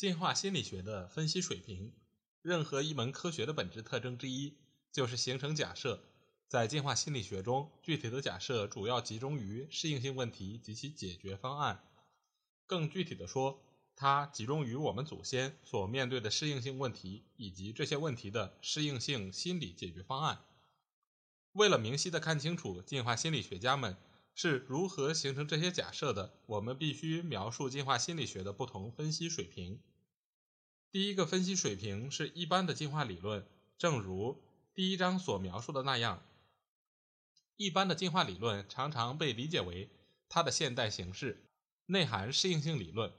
进化心理学的分析水平，任何一门科学的本质特征之一就是形成假设。在进化心理学中，具体的假设主要集中于适应性问题及其解决方案。更具体的说，它集中于我们祖先所面对的适应性问题以及这些问题的适应性心理解决方案。为了明晰地看清楚进化心理学家们是如何形成这些假设的，我们必须描述进化心理学的不同分析水平。第一个分析水平是一般的进化理论，正如第一章所描述的那样，一般的进化理论常常被理解为它的现代形式——内涵适应性理论。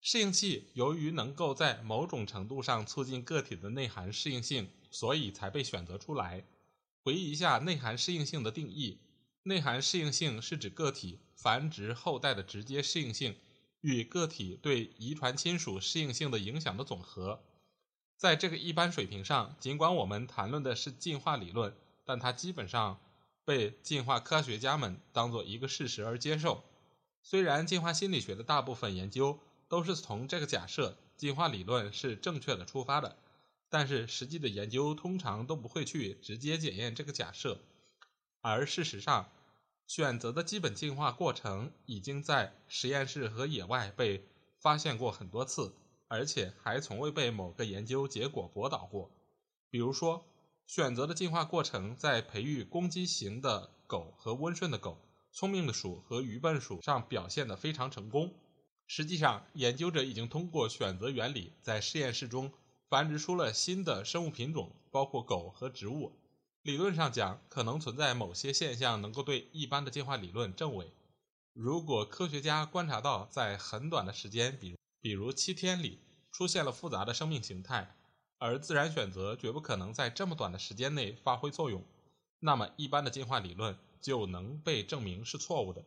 适应器由于能够在某种程度上促进个体的内涵适应性，所以才被选择出来。回忆一下内涵适应性的定义：内涵适应性是指个体繁殖后代的直接适应性与个体对遗传亲属适应性的影响的总和。在这个一般水平上，尽管我们谈论的是进化理论，但它基本上被进化科学家们当做一个事实而接受。虽然进化心理学的大部分研究都是从这个假设进化理论是正确的出发的。但是实际的研究通常都不会去直接检验这个假设，而事实上，选择的基本进化过程已经在实验室和野外被发现过很多次，而且还从未被某个研究结果驳倒过。比如说，选择的进化过程在培育攻击型的狗和温顺的狗、聪明的鼠和愚笨鼠上表现得非常成功。实际上，研究者已经通过选择原理在实验室中。繁殖出了新的生物品种，包括狗和植物。理论上讲，可能存在某些现象能够对一般的进化理论证伪。如果科学家观察到在很短的时间，比比如七天里出现了复杂的生命形态，而自然选择绝不可能在这么短的时间内发挥作用，那么一般的进化理论就能被证明是错误的。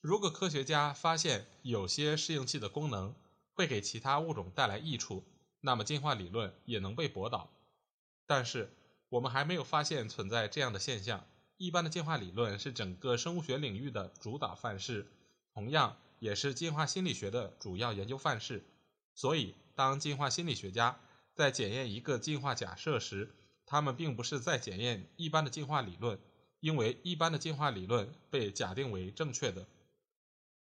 如果科学家发现有些适应器的功能会给其他物种带来益处，那么进化理论也能被驳倒，但是我们还没有发现存在这样的现象。一般的进化理论是整个生物学领域的主导范式，同样也是进化心理学的主要研究范式。所以，当进化心理学家在检验一个进化假设时，他们并不是在检验一般的进化理论，因为一般的进化理论被假定为正确的。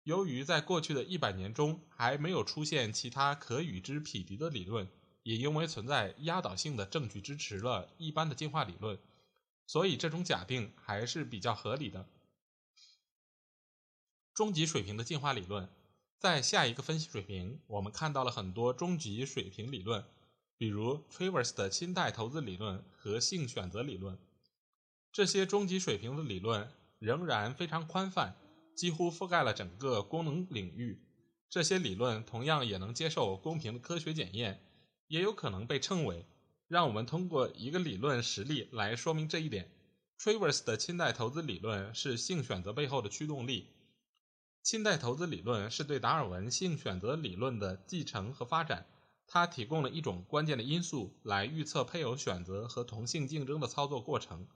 由于在过去的一百年中还没有出现其他可与之匹敌的理论，也因为存在压倒性的证据支持了一般的进化理论，所以这种假定还是比较合理的。终极水平的进化理论，在下一个分析水平，我们看到了很多终极水平理论，比如 Travers 的亲代投资理论和性选择理论。这些终极水平的理论仍然非常宽泛。几乎覆盖了整个功能领域。这些理论同样也能接受公平的科学检验，也有可能被称为。让我们通过一个理论实例来说明这一点。Travers 的亲代投资理论是性选择背后的驱动力。亲代投资理论是对达尔文性选择理论的继承和发展。它提供了一种关键的因素来预测配偶选择和同性竞争的操作过程。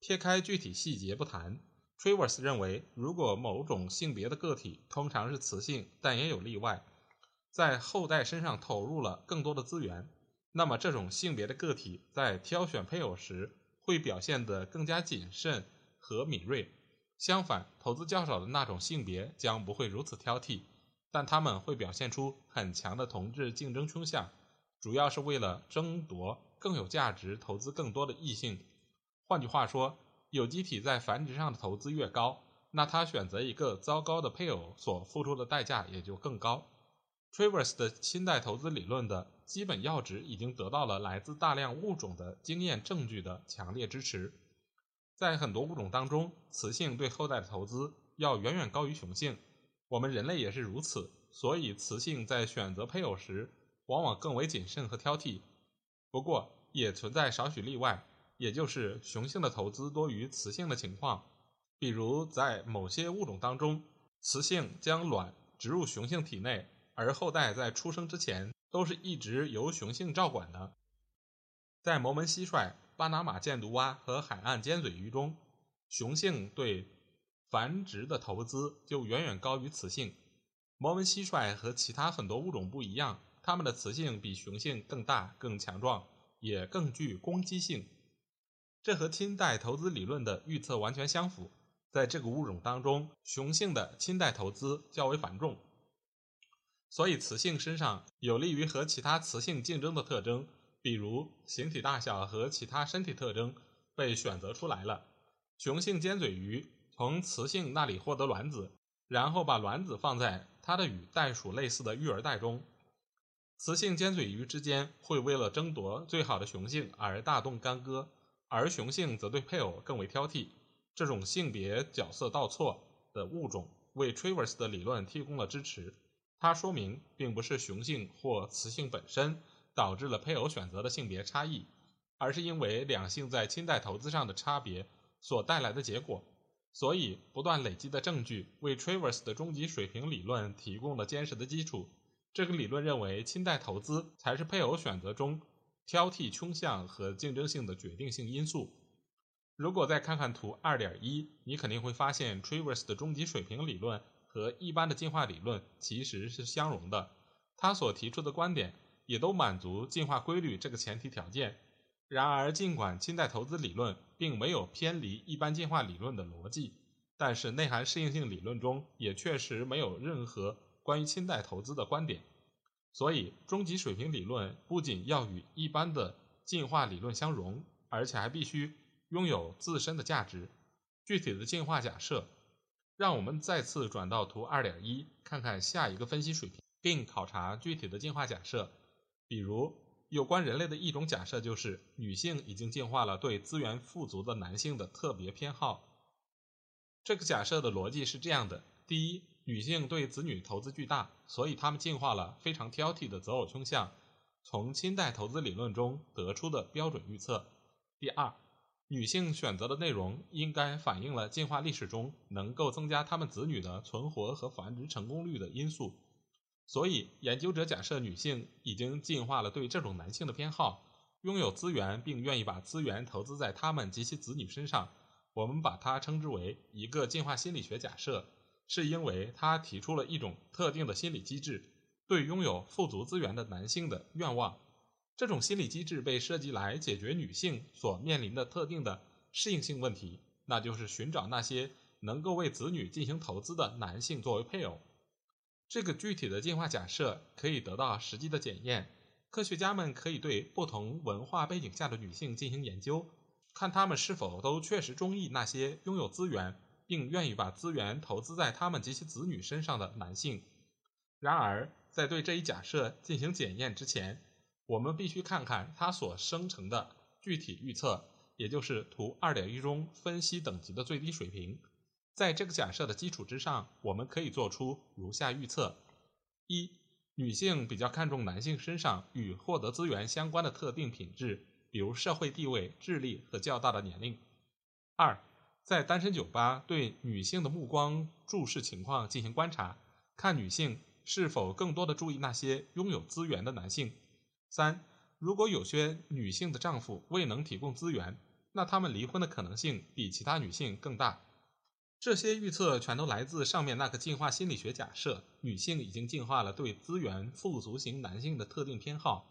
撇开具体细节不谈。Travers 认为，如果某种性别的个体通常是雌性，但也有例外，在后代身上投入了更多的资源，那么这种性别的个体在挑选配偶时会表现得更加谨慎和敏锐。相反，投资较少的那种性别将不会如此挑剔，但他们会表现出很强的同质竞争倾向，主要是为了争夺更有价值、投资更多的异性。换句话说。有机体在繁殖上的投资越高，那它选择一个糟糕的配偶所付出的代价也就更高。Travers 的亲代投资理论的基本要旨已经得到了来自大量物种的经验证据的强烈支持。在很多物种当中，雌性对后代的投资要远远高于雄性，我们人类也是如此，所以雌性在选择配偶时往往更为谨慎和挑剔。不过，也存在少许例外，也就是雄性的投资多于雌性的情况。比如，在某些物种当中，雌性将卵植入雄性体内，而后代在出生之前都是一直由雄性照管的。在摩门蟋蟀、巴拿马箭毒蛙和海岸尖嘴鱼中，雄性对繁殖的投资就远远高于雌性。摩门蟋蟀和其他很多物种不一样，它们的雌性比雄性更大、更强壮，也更具攻击性。这和亲代投资理论的预测完全相符。在这个物种当中，雄性的亲代投资较为繁重，所以雌性身上有利于和其他雌性竞争的特征，比如形体大小和其他身体特征，被选择出来了。雄性尖嘴鱼从雌性那里获得卵子，然后把卵子放在它的与袋鼠类似的育儿袋中。雌性尖嘴鱼之间会为了争夺最好的雄性而大动干戈，而雄性则对配偶更为挑剔。这种性别角色倒错的物种为 Travers 的理论提供了支持。它说明，并不是雄性或雌性本身导致了配偶选择的性别差异，而是因为两性在亲代投资上的差别所带来的结果。所以，不断累积的证据为 Travers 的终极水平理论提供了坚实的基础。这个理论认为，亲代投资才是配偶选择中挑剔倾向和竞争性的决定性因素。如果再看看图二点一，你肯定会发现 Travers 的终极水平理论和一般的进化理论其实是相容的。他所提出的观点也都满足进化规律这个前提条件。然而，尽管近代投资理论并没有偏离一般进化理论的逻辑，但是内涵适应性理论中也确实没有任何关于亲代投资的观点。所以，终极水平理论不仅要与一般的进化理论相容，而且还必须。拥有自身的价值。具体的进化假设，让我们再次转到图二点一，看看下一个分析水平，并考察具体的进化假设。比如，有关人类的一种假设就是，女性已经进化了对资源富足的男性的特别偏好。这个假设的逻辑是这样的：第一，女性对子女投资巨大，所以她们进化了非常挑剔的择偶倾向，从亲代投资理论中得出的标准预测。第二。女性选择的内容应该反映了进化历史中能够增加她们子女的存活和繁殖成功率的因素，所以研究者假设女性已经进化了对这种男性的偏好，拥有资源并愿意把资源投资在他们及其子女身上。我们把它称之为一个进化心理学假设，是因为它提出了一种特定的心理机制对拥有富足资源的男性的愿望。这种心理机制被设计来解决女性所面临的特定的适应性问题，那就是寻找那些能够为子女进行投资的男性作为配偶。这个具体的进化假设可以得到实际的检验。科学家们可以对不同文化背景下的女性进行研究，看她们是否都确实中意那些拥有资源并愿意把资源投资在他们及其子女身上的男性。然而，在对这一假设进行检验之前，我们必须看看它所生成的具体预测，也就是图二点一中分析等级的最低水平。在这个假设的基础之上，我们可以做出如下预测：一、女性比较看重男性身上与获得资源相关的特定品质，比如社会地位、智力和较大的年龄；二、在单身酒吧对女性的目光注视情况进行观察，看女性是否更多的注意那些拥有资源的男性。三，如果有些女性的丈夫未能提供资源，那她们离婚的可能性比其他女性更大。这些预测全都来自上面那个进化心理学假设：女性已经进化了对资源富足型男性的特定偏好。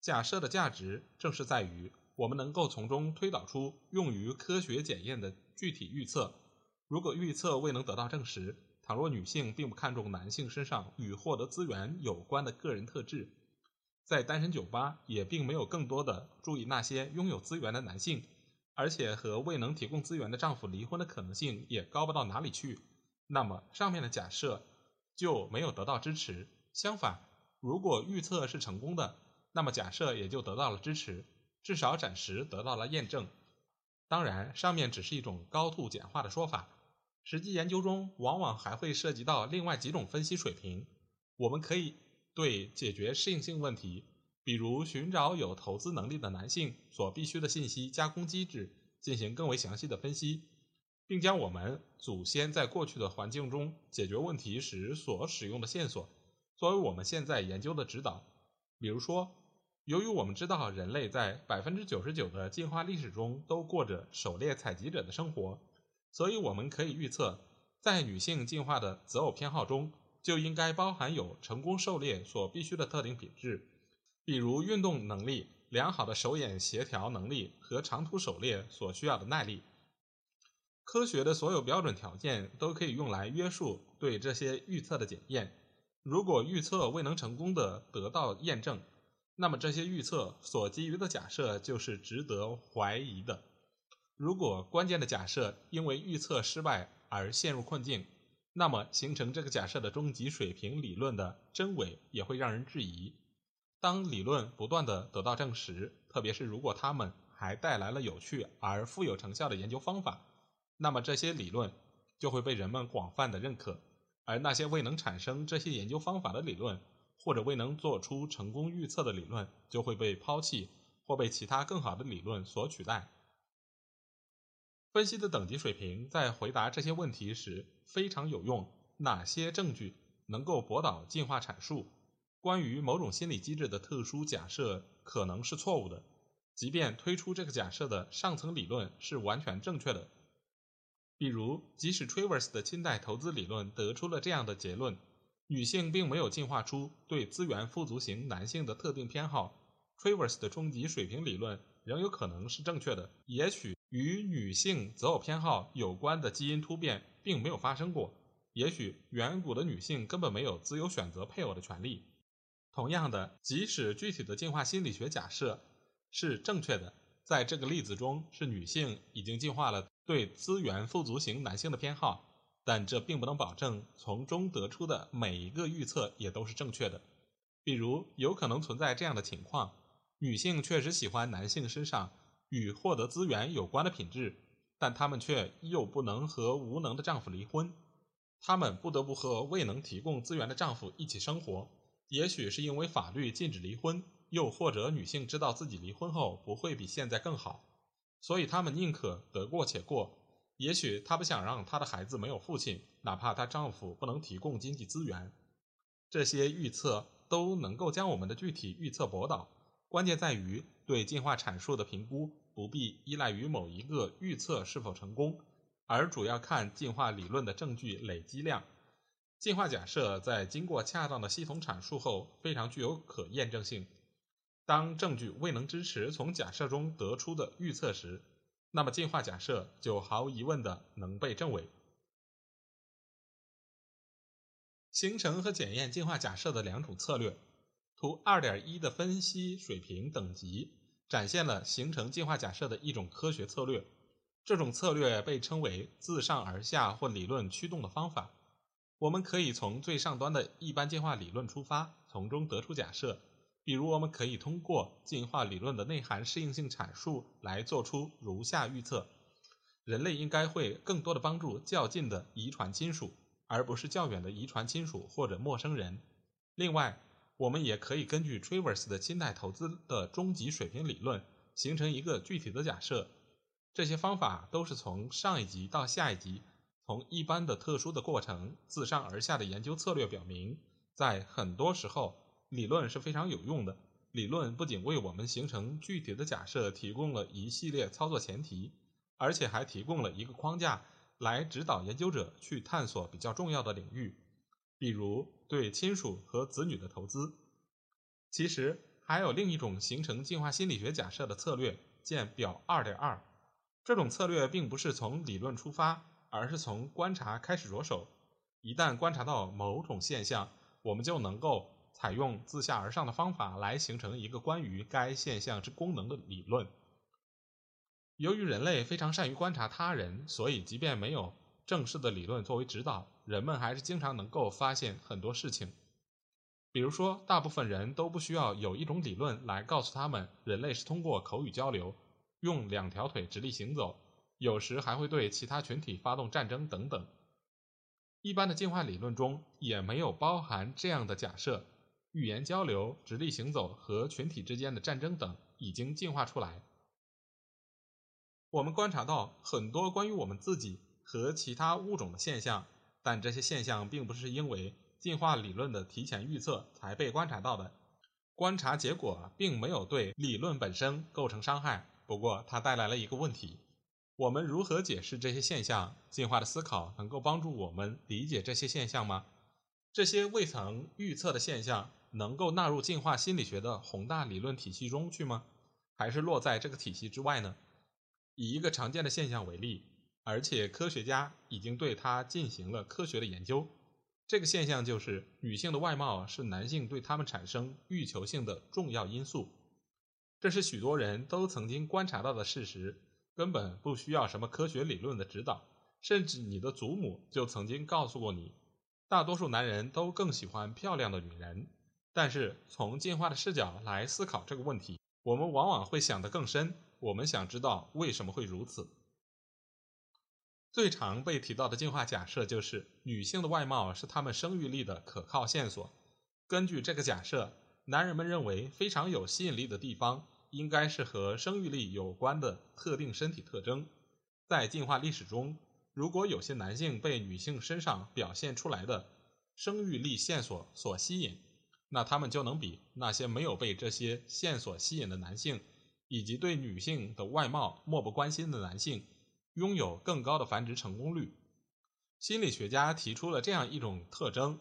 假设的价值正是在于，我们能够从中推导出用于科学检验的具体预测。如果预测未能得到证实，倘若女性并不看重男性身上与获得资源有关的个人特质，在单身酒吧也并没有更多的注意那些拥有资源的男性，而且和未能提供资源的丈夫离婚的可能性也高不到哪里去。那么上面的假设就没有得到支持。相反，如果预测是成功的，那么假设也就得到了支持，至少暂时得到了验证。当然，上面只是一种高度简化的说法。实际研究中往往还会涉及到另外几种分析水平。我们可以对解决适应性问题，比如寻找有投资能力的男性所必须的信息加工机制，进行更为详细的分析，并将我们祖先在过去的环境中解决问题时所使用的线索作为我们现在研究的指导。比如说，由于我们知道人类在百分之九十九的进化历史中都过着狩猎采集者的生活。所以，我们可以预测，在女性进化的择偶偏好中，就应该包含有成功狩猎所必须的特定品质，比如运动能力、良好的手眼协调能力和长途狩猎所需要的耐力。科学的所有标准条件都可以用来约束对这些预测的检验。如果预测未能成功的得到验证，那么这些预测所基于的假设就是值得怀疑的。如果关键的假设因为预测失败而陷入困境，那么形成这个假设的终极水平理论的真伪也会让人质疑。当理论不断的得到证实，特别是如果它们还带来了有趣而富有成效的研究方法，那么这些理论就会被人们广泛的认可，而那些未能产生这些研究方法的理论，或者未能做出成功预测的理论，就会被抛弃或被其他更好的理论所取代。分析的等级水平在回答这些问题时非常有用。哪些证据能够驳倒进化阐述？关于某种心理机制的特殊假设可能是错误的，即便推出这个假设的上层理论是完全正确的。比如，即使 Travers 的清代投资理论得出了这样的结论：女性并没有进化出对资源富足型男性的特定偏好，Travers 的终极水平理论仍有可能是正确的。也许。与女性择偶偏好有关的基因突变并没有发生过，也许远古的女性根本没有自由选择配偶的权利。同样的，即使具体的进化心理学假设是正确的，在这个例子中是女性已经进化了对资源富足型男性的偏好，但这并不能保证从中得出的每一个预测也都是正确的。比如，有可能存在这样的情况：女性确实喜欢男性身上。与获得资源有关的品质，但她们却又不能和无能的丈夫离婚，她们不得不和未能提供资源的丈夫一起生活。也许是因为法律禁止离婚，又或者女性知道自己离婚后不会比现在更好，所以她们宁可得过且过。也许她不想让她的孩子没有父亲，哪怕她丈夫不能提供经济资源。这些预测都能够将我们的具体预测驳倒。关键在于对进化阐述的评估。不必依赖于某一个预测是否成功，而主要看进化理论的证据累积量。进化假设在经过恰当的系统阐述后，非常具有可验证性。当证据未能支持从假设中得出的预测时，那么进化假设就毫无疑问的能被证伪。形成和检验进化假设的两种策略。图二点一的分析水平等级。展现了形成进化假设的一种科学策略，这种策略被称为自上而下或理论驱动的方法。我们可以从最上端的一般进化理论出发，从中得出假设。比如，我们可以通过进化理论的内涵适应性阐述来做出如下预测：人类应该会更多的帮助较近的遗传亲属，而不是较远的遗传亲属或者陌生人。另外，我们也可以根据 Travers 的清代投资的终极水平理论，形成一个具体的假设。这些方法都是从上一级到下一级，从一般的特殊的过程自上而下的研究策略表明，在很多时候，理论是非常有用的。理论不仅为我们形成具体的假设提供了一系列操作前提，而且还提供了一个框架来指导研究者去探索比较重要的领域。比如对亲属和子女的投资，其实还有另一种形成进化心理学假设的策略，见表二点二。这种策略并不是从理论出发，而是从观察开始着手。一旦观察到某种现象，我们就能够采用自下而上的方法来形成一个关于该现象之功能的理论。由于人类非常善于观察他人，所以即便没有正式的理论作为指导。人们还是经常能够发现很多事情，比如说，大部分人都不需要有一种理论来告诉他们，人类是通过口语交流，用两条腿直立行走，有时还会对其他群体发动战争等等。一般的进化理论中也没有包含这样的假设，语言交流、直立行走和群体之间的战争等已经进化出来。我们观察到很多关于我们自己和其他物种的现象，但这些现象并不是因为进化理论的提前预测才被观察到的。观察结果并没有对理论本身构成伤害，不过它带来了一个问题：我们如何解释这些现象？进化的思考能够帮助我们理解这些现象吗？这些未曾预测的现象能够纳入进化心理学的宏大理论体系中去吗？还是落在这个体系之外呢？以一个常见的现象为例，而且科学家已经对它进行了科学的研究。这个现象就是女性的外貌是男性对他们产生欲求性的重要因素。这是许多人都曾经观察到的事实，根本不需要什么科学理论的指导。甚至你的祖母就曾经告诉过你，大多数男人都更喜欢漂亮的女人。但是从进化的视角来思考这个问题，我们往往会想得更深。我们想知道为什么会如此。最常被提到的进化假设就是女性的外貌是她们生育力的可靠线索。根据这个假设，男人们认为非常有吸引力的地方应该是和生育力有关的特定身体特征。在进化历史中，如果有些男性被女性身上表现出来的生育力线索所吸引，那他们就能比那些没有被这些线索吸引的男性。以及对女性的外貌漠不关心的男性，拥有更高的繁殖成功率。心理学家提出了这样一种特征：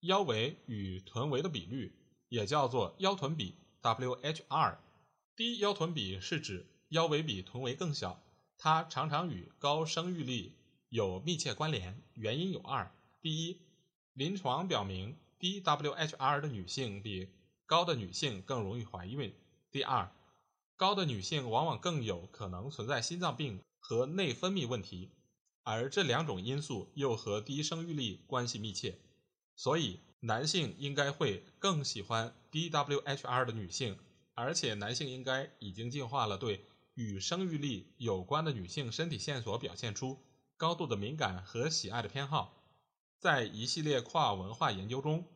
腰围与臀围的比率，也叫做腰臀比 （WHR）。低腰臀比是指腰围比臀围更小，它常常与高生育力有密切关联。原因有二：第一，临床表明低 WHR 的女性比高的女性更容易怀孕；第二。高的女性往往更有可能存在心脏病和内分泌问题，而这两种因素又和低生育力关系密切，所以男性应该会更喜欢低 WHR 的女性，而且男性应该已经进化了对与生育力有关的女性身体线索表现出高度的敏感和喜爱的偏好。在一系列跨文化研究中，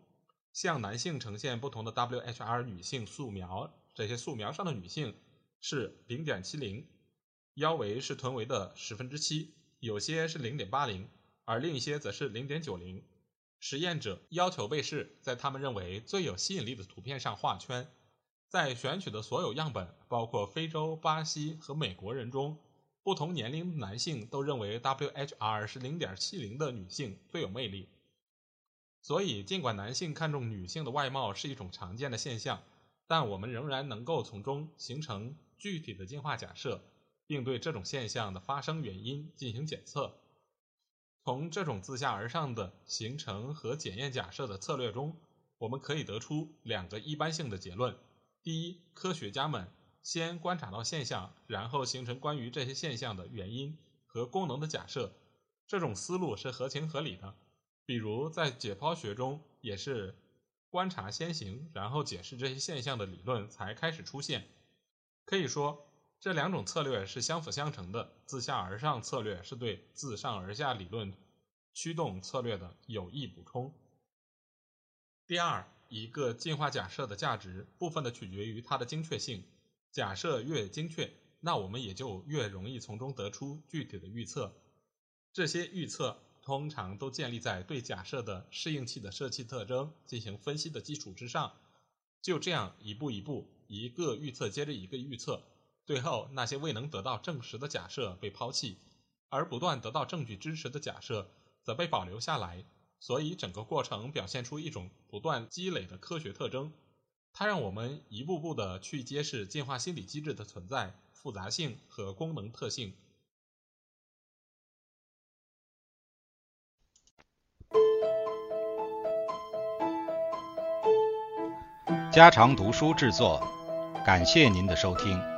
向男性呈现不同的 WHR 女性素描，这些素描上的女性。是零点七零，腰围是臀围的十分之七，有些是零点八零，而另一些则是零点九零。实验者要求被试在他们认为最有吸引力的图片上画圈，在选取的所有样本，包括非洲、巴西和美国人中，不同年龄男性都认为 WHR 是零点七零的女性最有魅力。所以，尽管男性看重女性的外貌是一种常见的现象，但我们仍然能够从中形成。具体的进化假设，并对这种现象的发生原因进行检测。从这种自下而上的形成和检验假设的策略中，我们可以得出两个一般性的结论：第一，科学家们先观察到现象，然后形成关于这些现象的原因和功能的假设。这种思路是合情合理的。比如在解剖学中，也是观察先行，然后解释这些现象的理论才开始出现。可以说，这两种策略是相辅相成的。自下而上策略是对自上而下理论驱动策略的有益补充。第二，一个进化假设的价值部分的取决于它的精确性。假设越精确，那我们也就越容易从中得出具体的预测。这些预测通常都建立在对假设的适应器的设计特征进行分析的基础之上。就这样一步一步。一个预测接着一个预测，最后那些未能得到证实的假设被抛弃，而不断得到证据支持的假设则被保留下来。所以整个过程表现出一种不断积累的科学特征，它让我们一步步的去揭示进化心理机制的存在、复杂性和功能特性。家常读书制作。感谢您的收听。